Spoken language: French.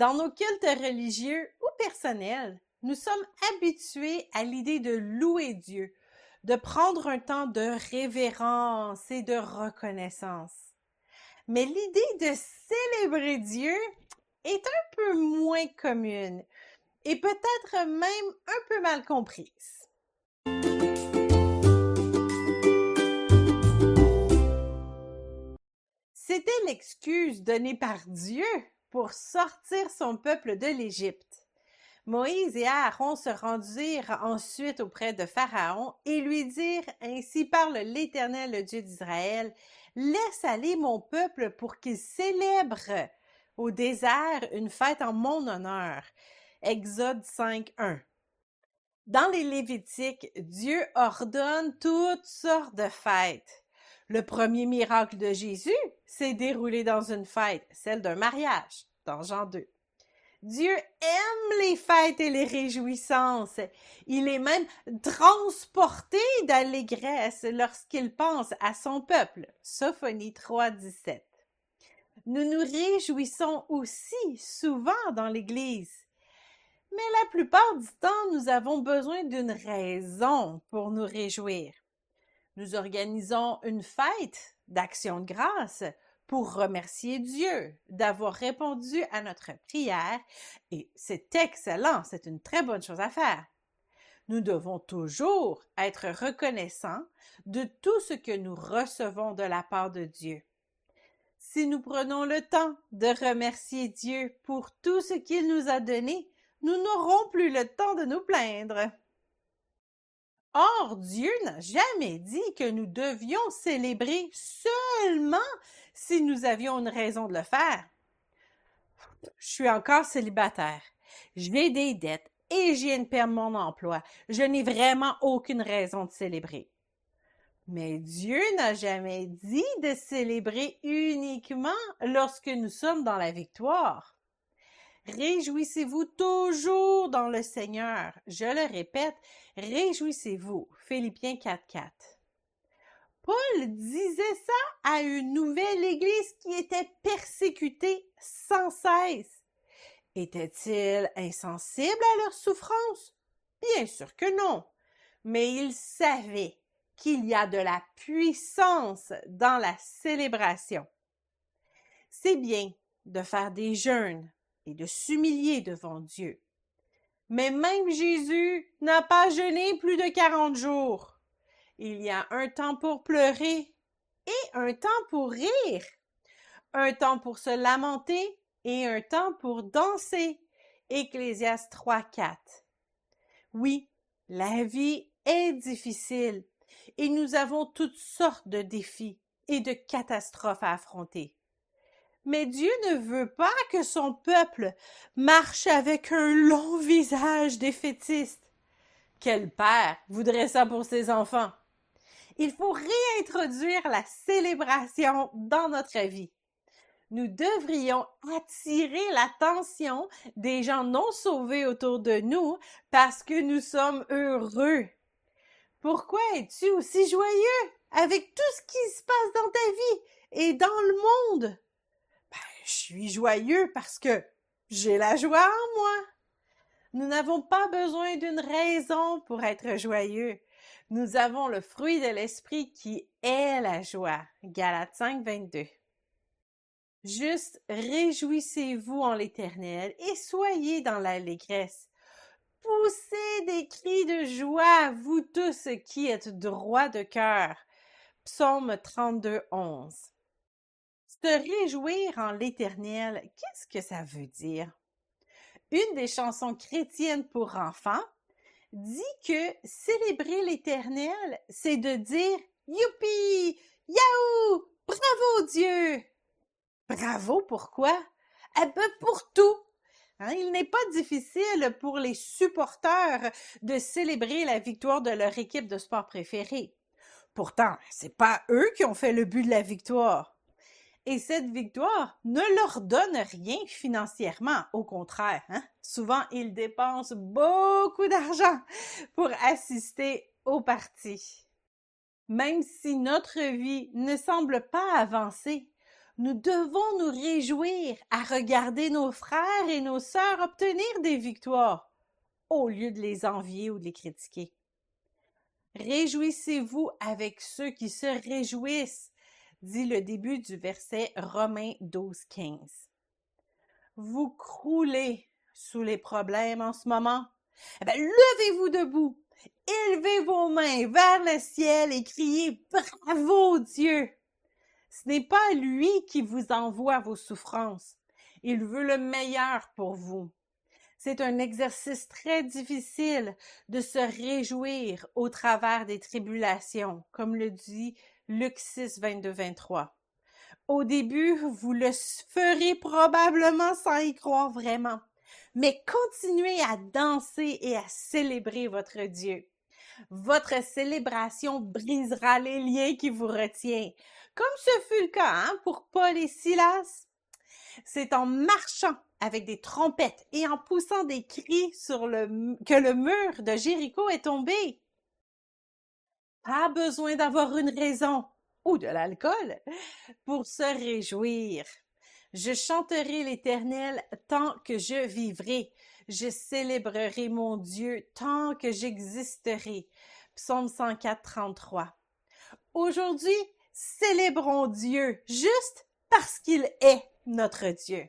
Dans nos cultes religieux ou personnels, nous sommes habitués à l'idée de louer Dieu, de prendre un temps de révérence et de reconnaissance. Mais l'idée de célébrer Dieu est un peu moins commune et peut-être même un peu mal comprise. C'était l'excuse donnée par Dieu pour sortir son peuple de l'Égypte. Moïse et Aaron se rendirent ensuite auprès de Pharaon et lui dirent Ainsi parle l'Éternel, le Dieu d'Israël, laisse aller mon peuple pour qu'il célèbre au désert une fête en mon honneur. Exode 5.1. Dans les Lévitiques, Dieu ordonne toutes sortes de fêtes. Le premier miracle de Jésus s'est déroulé dans une fête, celle d'un mariage, dans Jean 2. Dieu aime les fêtes et les réjouissances. Il est même transporté d'allégresse lorsqu'il pense à son peuple. Sophonie 3, 17. Nous nous réjouissons aussi souvent dans l'Église. Mais la plupart du temps, nous avons besoin d'une raison pour nous réjouir. Nous organisons une fête d'action de grâce pour remercier Dieu d'avoir répondu à notre prière et c'est excellent, c'est une très bonne chose à faire. Nous devons toujours être reconnaissants de tout ce que nous recevons de la part de Dieu. Si nous prenons le temps de remercier Dieu pour tout ce qu'il nous a donné, nous n'aurons plus le temps de nous plaindre. Or, Dieu n'a jamais dit que nous devions célébrer seulement si nous avions une raison de le faire. Je suis encore célibataire. J'ai des dettes et j'ai une perdre mon emploi. Je n'ai vraiment aucune raison de célébrer. Mais Dieu n'a jamais dit de célébrer uniquement lorsque nous sommes dans la victoire. Réjouissez-vous toujours dans le Seigneur. Je le répète, réjouissez-vous. Philippiens 4.4. Paul disait ça à une nouvelle Église qui était persécutée sans cesse. Était-il insensible à leur souffrance? Bien sûr que non. Mais il savait qu'il y a de la puissance dans la célébration. C'est bien de faire des jeûnes, et de s'humilier devant Dieu. Mais même Jésus n'a pas jeûné plus de quarante jours. Il y a un temps pour pleurer et un temps pour rire, un temps pour se lamenter et un temps pour danser. Ecclésiaste 3, 4. Oui, la vie est difficile et nous avons toutes sortes de défis et de catastrophes à affronter. Mais Dieu ne veut pas que son peuple marche avec un long visage défaitiste. Quel père voudrait ça pour ses enfants? Il faut réintroduire la célébration dans notre vie. Nous devrions attirer l'attention des gens non sauvés autour de nous parce que nous sommes heureux. Pourquoi es-tu aussi joyeux avec tout ce qui se passe dans ta vie et dans le monde? Je suis joyeux parce que j'ai la joie en moi. Nous n'avons pas besoin d'une raison pour être joyeux. Nous avons le fruit de l'esprit qui est la joie. Galates 5, 22. Juste réjouissez-vous en l'éternel et soyez dans l'allégresse. Poussez des cris de joie, vous tous qui êtes droits de cœur. Psaume 32, 11. Se réjouir en l'Éternel, qu'est-ce que ça veut dire? Une des chansons chrétiennes pour enfants dit que célébrer l'Éternel, c'est de dire Youpi! Yahoo! Bravo Dieu! Bravo pourquoi? Eh ben pour tout! Hein, il n'est pas difficile pour les supporters de célébrer la victoire de leur équipe de sport préférée. Pourtant, c'est pas eux qui ont fait le but de la victoire. Et cette victoire ne leur donne rien financièrement, au contraire. Hein. Souvent, ils dépensent beaucoup d'argent pour assister au parti. Même si notre vie ne semble pas avancer, Nous devons nous réjouir à regarder nos frères et nos sœurs obtenir des victoires, au lieu de les envier ou de les critiquer. Réjouissez-vous avec ceux qui se réjouissent, dit le début du verset Romains 12, 15. Vous croulez sous les problèmes en ce moment. Eh bien, levez-vous debout, élevez vos mains vers le ciel et criez Bravo Dieu! Ce n'est pas lui qui vous envoie vos souffrances. Il veut le meilleur pour vous. C'est un exercice très difficile de se réjouir au travers des tribulations, comme le dit Luc 6, 22, 23. Au début, vous le ferez probablement sans y croire vraiment, mais continuez à danser et à célébrer votre Dieu. Votre célébration brisera les liens qui vous retiennent, comme ce fut le cas hein, pour Paul et Silas. C'est en marchant avec des trompettes et en poussant des cris sur le, que le mur de Jéricho est tombé. Pas besoin d'avoir une raison ou de l'alcool pour se réjouir. Je chanterai l'Éternel tant que je vivrai. Je célébrerai mon Dieu tant que j'existerai. Psaume 104, 33. Aujourd'hui, célébrons Dieu juste parce qu'il est notre Dieu.